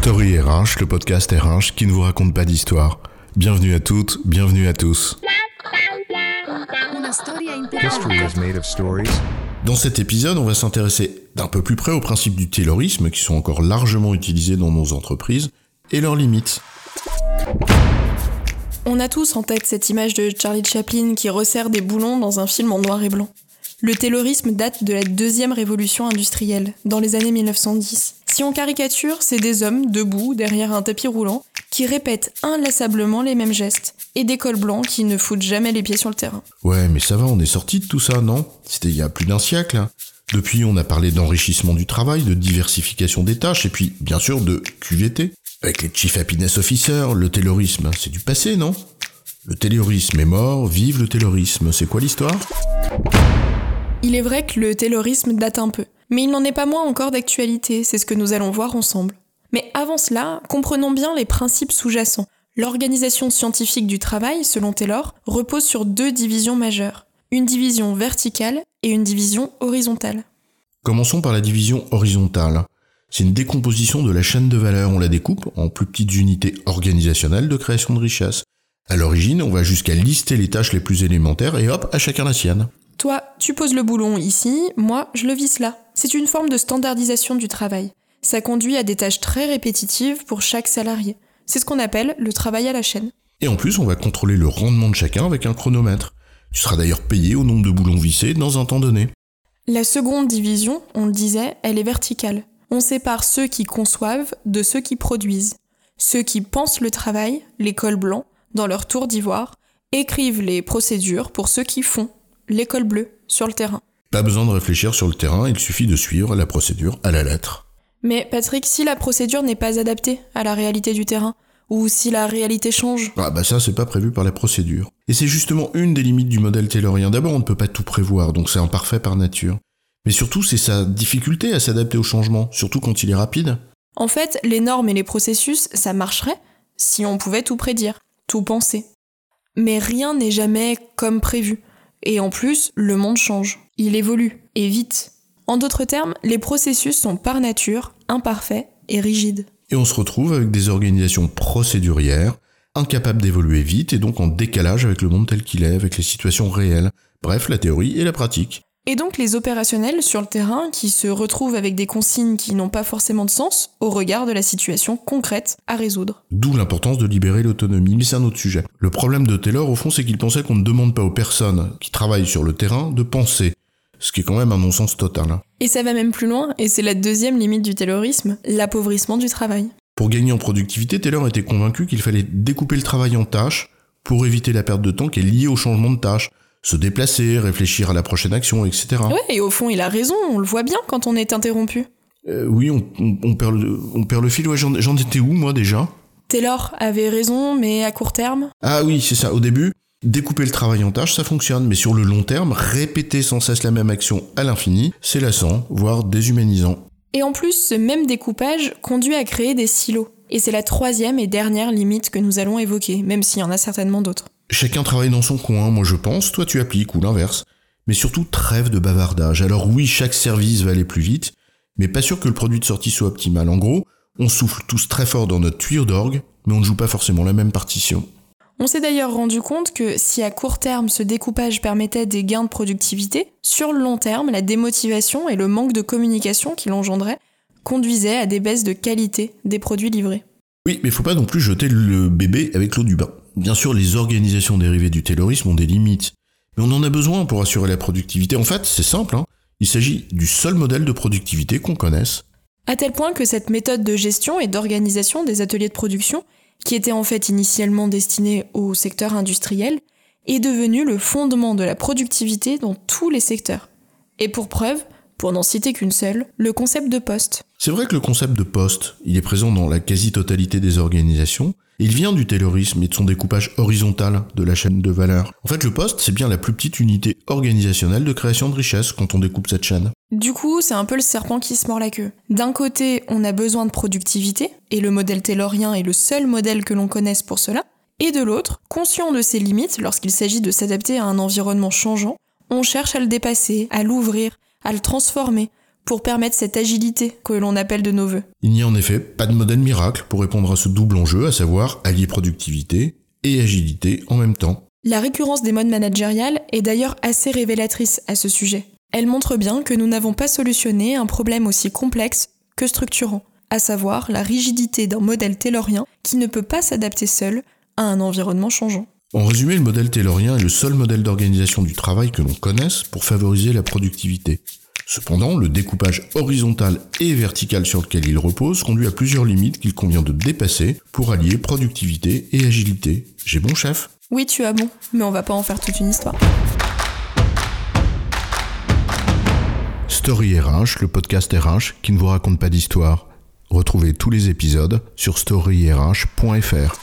Story RH, le podcast RH qui ne vous raconte pas d'histoire. Bienvenue à toutes, bienvenue à tous. Dans cet épisode, on va s'intéresser d'un peu plus près aux principes du taylorisme qui sont encore largement utilisés dans nos entreprises et leurs limites. On a tous en tête cette image de Charlie Chaplin qui resserre des boulons dans un film en noir et blanc. Le taylorisme date de la deuxième révolution industrielle, dans les années 1910. Si on caricature, c'est des hommes debout derrière un tapis roulant qui répètent inlassablement les mêmes gestes, et des cols blancs qui ne foutent jamais les pieds sur le terrain. Ouais, mais ça va, on est sorti de tout ça, non? C'était il y a plus d'un siècle. hein. Depuis, on a parlé d'enrichissement du travail, de diversification des tâches, et puis, bien sûr, de QVT. Avec les Chief Happiness Officers, le taylorisme, c'est du passé, non? Le taylorisme est mort, vive le taylorisme, c'est quoi l'histoire? Il est vrai que le taylorisme date un peu, mais il n'en est pas moins encore d'actualité, c'est ce que nous allons voir ensemble. Mais avant cela, comprenons bien les principes sous-jacents. L'organisation scientifique du travail, selon Taylor, repose sur deux divisions majeures. Une division verticale et une division horizontale. Commençons par la division horizontale. C'est une décomposition de la chaîne de valeur, on la découpe en plus petites unités organisationnelles de création de richesse. À l'origine, on va jusqu'à lister les tâches les plus élémentaires et hop, à chacun la sienne. Toi, tu poses le boulon ici, moi, je le visse là. C'est une forme de standardisation du travail. Ça conduit à des tâches très répétitives pour chaque salarié. C'est ce qu'on appelle le travail à la chaîne. Et en plus, on va contrôler le rendement de chacun avec un chronomètre. Tu seras d'ailleurs payé au nombre de boulons vissés dans un temps donné. La seconde division, on le disait, elle est verticale. On sépare ceux qui conçoivent de ceux qui produisent. Ceux qui pensent le travail, les cols blancs, dans leur tour d'ivoire, écrivent les procédures pour ceux qui font, les cols bleus, sur le terrain. Pas besoin de réfléchir sur le terrain, il suffit de suivre la procédure à la lettre. Mais Patrick, si la procédure n'est pas adaptée à la réalité du terrain, ou si la réalité change, Ah bah ça, c'est pas prévu par la procédure. Et c'est justement une des limites du modèle taylorien. D'abord, on ne peut pas tout prévoir, donc c'est imparfait par nature. Mais surtout, c'est sa difficulté à s'adapter au changement, surtout quand il est rapide. en fait, les normes et les processus, ça marcherait si on pouvait tout prédire, tout penser. Mais rien n'est jamais comme prévu. Et en plus, le monde change. Il évolue, et vite. En d'autres termes, les processus sont par nature imparfaits et rigides. Et on se retrouve avec des organisations procédurières, incapables d'évoluer vite et donc en décalage avec le monde tel qu'il est, avec les situations réelles. Bref, la théorie et la pratique. Et donc les opérationnels sur le terrain qui se retrouvent avec des consignes qui n'ont pas forcément de sens au regard de la situation concrète à résoudre. D'où l'importance de libérer l'autonomie, mais c'est un autre sujet. Le problème de Taylor, au fond, c'est qu'il pensait qu'on ne demande pas aux personnes qui travaillent sur le terrain de penser. Ce qui est quand même un non-sens total. hein. Et ça va même plus loin, et c'est la deuxième limite du taylorisme, l'appauvrissement du travail. Pour gagner en productivité, Taylor était convaincu qu'il fallait découper le travail en tâches pour éviter la perte de temps qui est liée au changement de tâches. Se déplacer, réfléchir à la prochaine action, etc. Ouais, et au fond, il a raison, on le voit bien quand on est interrompu. Euh, oui, on, on- on perd le, on perd le fil. Ouais, j'en j'en étais où, moi, déjà? Taylor avait raison, mais à court terme? Ah oui, c'est ça. Au début, découper le travail en tâches, ça fonctionne. Mais sur le long terme, répéter sans cesse la même action à l'infini, c'est lassant, voire déshumanisant. Et en plus, ce même découpage conduit à créer des silos. Et c'est la troisième et dernière limite que nous allons évoquer, même s'il y en a certainement d'autres. Chacun travaille dans son coin, moi je pense, toi tu appliques, ou l'inverse. Mais surtout, trêve de bavardage. Alors oui, chaque service va aller plus vite, mais pas sûr que le produit de sortie soit optimal. En gros, on souffle tous très fort dans notre tuyau d'orgue, mais on ne joue pas forcément la même partition. On s'est d'ailleurs rendu compte que si à court terme ce découpage permettait des gains de productivité, sur le long terme, la démotivation et le manque de communication qu'il engendrait conduisaient à des baisses de qualité des produits livrés. Oui, mais faut pas non plus jeter le bébé avec l'eau du bain. Bien sûr, les organisations dérivées du taylorisme ont des limites, mais on en a besoin pour assurer la productivité. En fait, c'est simple, hein. il s'agit du seul modèle de productivité qu'on connaisse. À tel point que cette méthode de gestion et d'organisation des ateliers de production, qui était en fait initialement destinée au secteur industriel, est devenue le fondement de la productivité dans tous les secteurs. Et pour preuve, pour n'en citer qu'une seule, le concept de poste. C'est vrai que le concept de poste, il est présent dans la quasi-totalité des organisations, il vient du taylorisme et de son découpage horizontal de la chaîne de valeur. En fait, le poste, c'est bien la plus petite unité organisationnelle de création de richesse quand on découpe cette chaîne. Du coup, c'est un peu le serpent qui se mord la queue. D'un côté, on a besoin de productivité, et le modèle taylorien est le seul modèle que l'on connaisse pour cela. Et de l'autre, conscient de ses limites lorsqu'il s'agit de s'adapter à un environnement changeant, on cherche à le dépasser, à l'ouvrir, à le transformer, pour permettre cette agilité que l'on appelle de nos voeux. Il n'y a en effet pas de modèle miracle pour répondre à ce double enjeu, à savoir allier productivité et agilité en même temps. La récurrence des modes managériales est d'ailleurs assez révélatrice à ce sujet. Elle montre bien que nous n'avons pas solutionné un problème aussi complexe que structurant, à savoir la rigidité d'un modèle taylorien qui ne peut pas s'adapter seul à un environnement changeant. En résumé, le modèle taylorien est le seul modèle d'organisation du travail que l'on connaisse pour favoriser la productivité. Cependant, le découpage horizontal et vertical sur lequel il repose conduit à plusieurs limites qu'il convient de dépasser pour allier productivité et agilité. J'ai bon chef? Oui, tu as bon, mais on va pas en faire toute une histoire. Story RH, le podcast RH qui ne vous raconte pas d'histoire. Retrouvez tous les épisodes sur storyrh.fr.